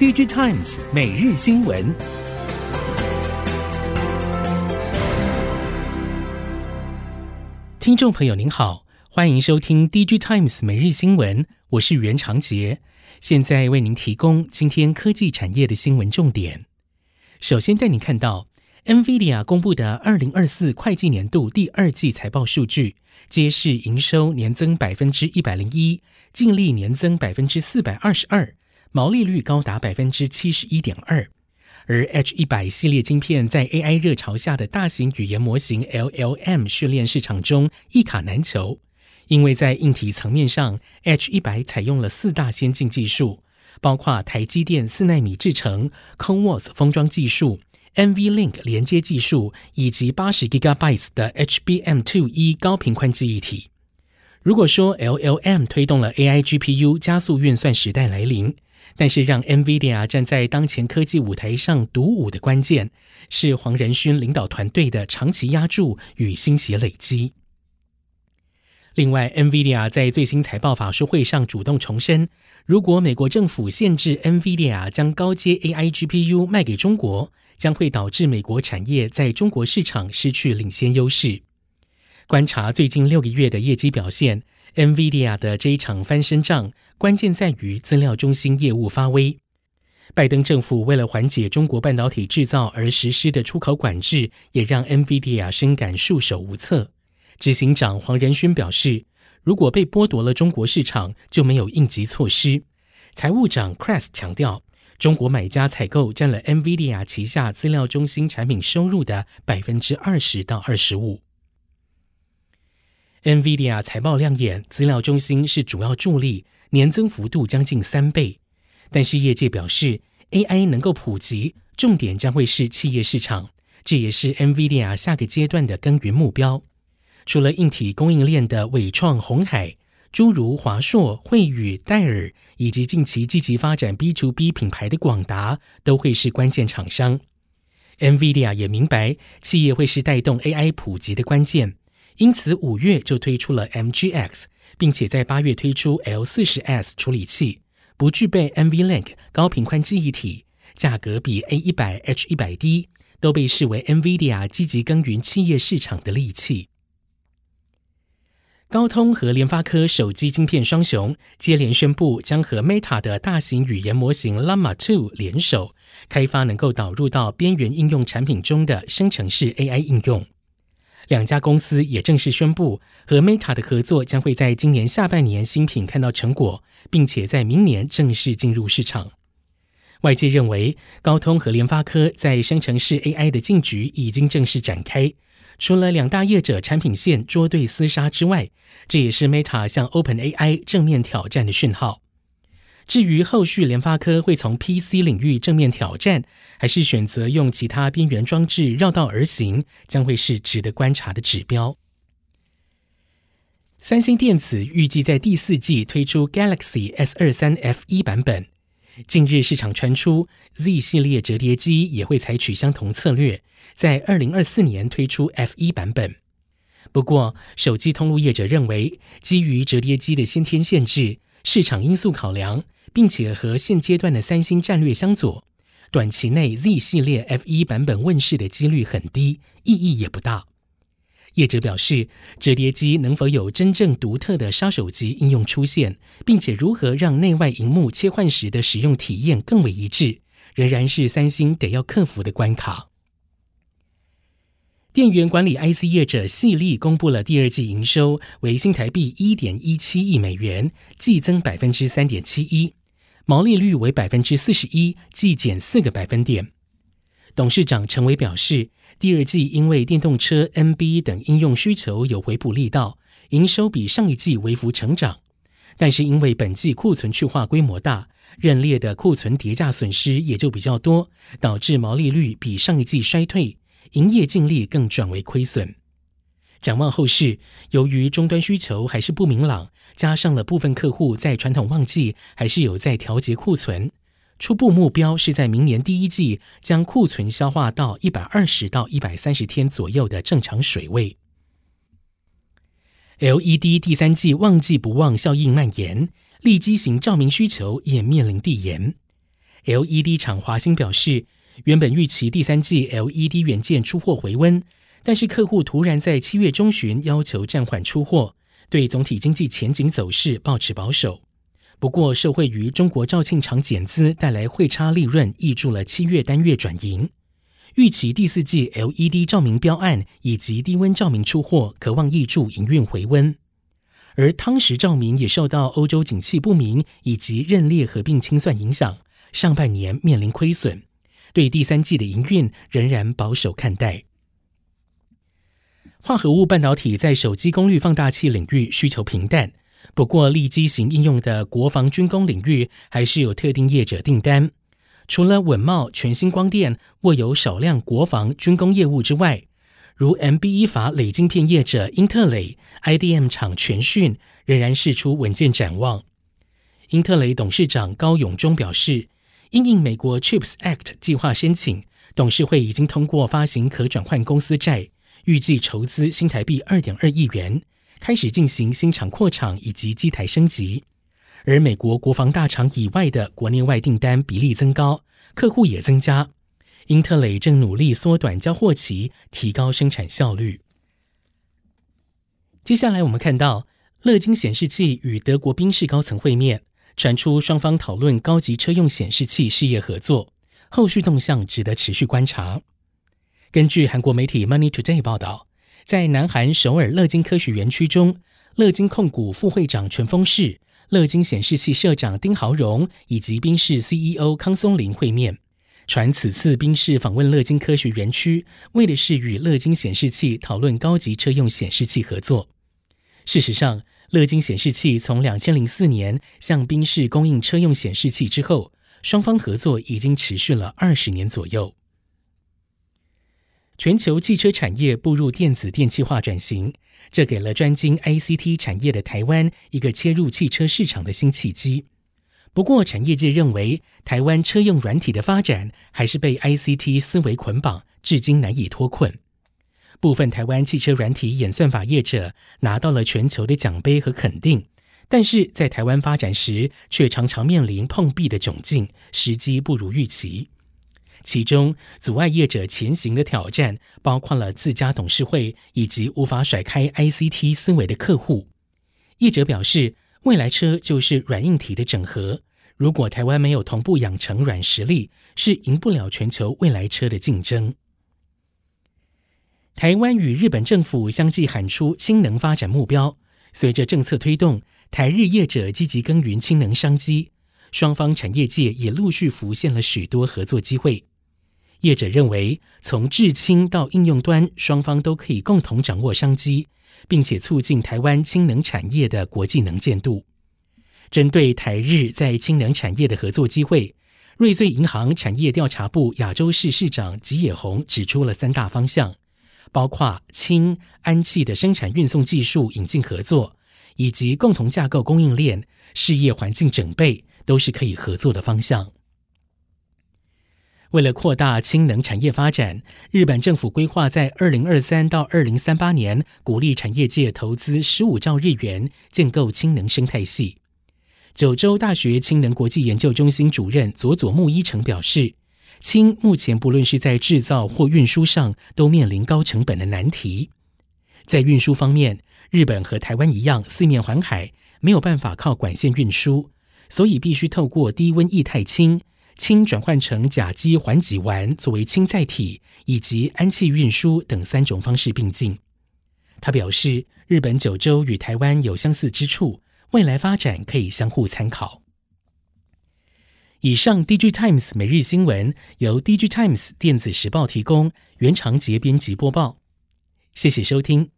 DigiTimes 每日新闻，听众朋友您好，欢迎收听 DigiTimes 每日新闻，我是袁长杰，现在为您提供今天科技产业的新闻重点。首先带您看到 NVIDIA 公布的二零二四会计年度第二季财报数据，揭示营收年增百分之一百零一，净利年增百分之四百二十二。毛利率高达百分之七十一点二，而 H 一百系列晶片在 AI 热潮下的大型语言模型 LLM 训练市场中一卡难求，因为在硬体层面上，H 一百采用了四大先进技术，包括台积电四纳米制程、CoWoS 封装技术、NVLink 连接技术以及八十 Gigabytes 的 HBM2E 高频宽记忆体。如果说 LLM 推动了 AI GPU 加速运算时代来临，但是，让 NVIDIA 站在当前科技舞台上独舞的关键，是黄仁勋领导团队的长期押注与心血累积。另外，NVIDIA 在最新财报法说会上主动重申，如果美国政府限制 NVIDIA 将高阶 AI GPU 卖给中国，将会导致美国产业在中国市场失去领先优势。观察最近六个月的业绩表现。NVIDIA 的这一场翻身仗，关键在于资料中心业务发威。拜登政府为了缓解中国半导体制造而实施的出口管制，也让 NVIDIA 深感束手无策。执行长黄仁勋表示，如果被剥夺了中国市场，就没有应急措施。财务长 Kress 强调，中国买家采购占了 NVIDIA 旗下资料中心产品收入的百分之二十到二十五。NVIDIA 财报亮眼，资料中心是主要助力，年增幅度将近三倍。但是业界表示，AI 能够普及，重点将会是企业市场，这也是 NVIDIA 下个阶段的耕耘目标。除了硬体供应链的伟创、鸿海，诸如华硕、惠宇、戴尔，以及近期积极发展 B to B 品牌的广达，都会是关键厂商。NVIDIA 也明白，企业会是带动 AI 普及的关键。因此，五月就推出了 MGX，并且在八月推出 L40S 处理器，不具备 NVLink 高频宽记忆体，价格比 A100、H100 低，都被视为 NVIDIA 积极耕耘企业市场的利器。高通和联发科手机晶片双雄接连宣布，将和 Meta 的大型语言模型 Llama 2联手，开发能够导入到边缘应用产品中的生成式 AI 应用。两家公司也正式宣布，和 Meta 的合作将会在今年下半年新品看到成果，并且在明年正式进入市场。外界认为，高通和联发科在生成式 AI 的进局已经正式展开。除了两大业者产品线捉对厮杀之外，这也是 Meta 向 OpenAI 正面挑战的讯号。至于后续联发科会从 PC 领域正面挑战，还是选择用其他边缘装置绕道而行，将会是值得观察的指标。三星电子预计在第四季推出 Galaxy S 二三 F 一版本。近日市场传出 Z 系列折叠机也会采取相同策略，在二零二四年推出 F 一版本。不过，手机通路业者认为，基于折叠机的先天限制、市场因素考量。并且和现阶段的三星战略相左，短期内 Z 系列 F1 版本问世的几率很低，意义也不大。业者表示，折叠机能否有真正独特的杀手级应用出现，并且如何让内外荧幕切换时的使用体验更为一致，仍然是三星得要克服的关卡。电源管理 IC 业者系力公布了第二季营收为新台币一点一七亿美元，季增百分之三点七一。毛利率为百分之四十一，季减四个百分点。董事长陈伟表示，第二季因为电动车、NB 等应用需求有回补力道，营收比上一季微幅成长。但是因为本季库存去化规模大，认列的库存叠价损失也就比较多，导致毛利率比上一季衰退，营业净利更转为亏损。展望后市，由于终端需求还是不明朗，加上了部分客户在传统旺季还是有在调节库存，初步目标是在明年第一季将库存消化到一百二十到一百三十天左右的正常水位。LED 第三季旺季不旺效应蔓延，立基型照明需求也面临递延。LED 厂华星表示，原本预期第三季 LED 元件出货回温，但是客户突然在七月中旬要求暂缓出货，对总体经济前景走势抱持保守。不过，受惠于中国肇庆厂减资带来汇差利润，挹注了七月单月转盈。预期第四季 LED 照明标案以及低温照明出货，可望挹注营运回温。而汤匙照明也受到欧洲景气不明以及认列合并清算影响，上半年面临亏损，对第三季的营运仍然保守看待。化合物半导体在手机功率放大器领域需求平淡。不过，立基型应用的国防军工领域还是有特定业者订单。除了稳茂、全新光电握有少量国防军工业务之外，如 MB 意法磊晶片业者英特磊、IDM 厂全讯仍然释出稳健展望。英特磊董事长高永忠表示，因应美国 CHIPS Act 计划申请，董事会已经通过发行可转换公司债，预计筹资新台币二点二亿元。开始进行新厂扩厂以及机台升级，而美国国防大厂以外的国内外订单比例增高，客户也增加。英特磊正努力缩短交货期，提高生产效率。接下来我们看到，乐金显示器与德国宾士高层会面，传出双方讨论高级车用显示器事业合作，后续动向值得持续观察。根据韩国媒体 Money Today 报道。在南韩首尔乐金科学园区中，乐金控股副会长全峰世、乐金显示器社长丁豪荣以及宾士 CEO 康松林会面。传此次宾士访问乐金科学园区，为的是与乐金显示器讨论高级车用显示器合作。事实上，乐金显示器从两千零四年向宾士供应车用显示器之后，双方合作已经持续了二十年左右。全球汽车产业步入电子电气化转型，这给了专精 ICT 产业的台湾一个切入汽车市场的新契机。不过，产业界认为，台湾车用软体的发展还是被 ICT 思维捆绑，至今难以脱困。部分台湾汽车软体演算法业者拿到了全球的奖杯和肯定，但是在台湾发展时，却常常面临碰壁的窘境，时机不如预期。其中阻碍业者前行的挑战，包括了自家董事会以及无法甩开 ICT 思维的客户。业者表示，未来车就是软硬体的整合，如果台湾没有同步养成软实力，是赢不了全球未来车的竞争。台湾与日本政府相继喊出氢能发展目标，随着政策推动，台日业者积极耕耘氢能商机，双方产业界也陆续浮现了许多合作机会。业者认为，从制氢到应用端，双方都可以共同掌握商机，并且促进台湾氢能产业的国际能见度。针对台日在氢能产业的合作机会，瑞穗银行产业调查部亚洲市市长吉野宏指出了三大方向，包括氢、氨气的生产运送技术引进合作，以及共同架构供应链、事业环境整备，都是可以合作的方向。为了扩大氢能产业发展，日本政府规划在二零二三到二零三八年鼓励产业界投资十五兆日元，建构氢能生态系。九州大学氢能国际研究中心主任佐佐木一成表示，氢目前不论是在制造或运输上，都面临高成本的难题。在运输方面，日本和台湾一样，四面环海，没有办法靠管线运输，所以必须透过低温液态氢。氢转换成甲基环己烷作为氢载体，以及氨气运输等三种方式并进。他表示，日本九州与台湾有相似之处，未来发展可以相互参考。以上，DG Times 每日新闻由 DG Times 电子时报提供，原长节编辑播报。谢谢收听。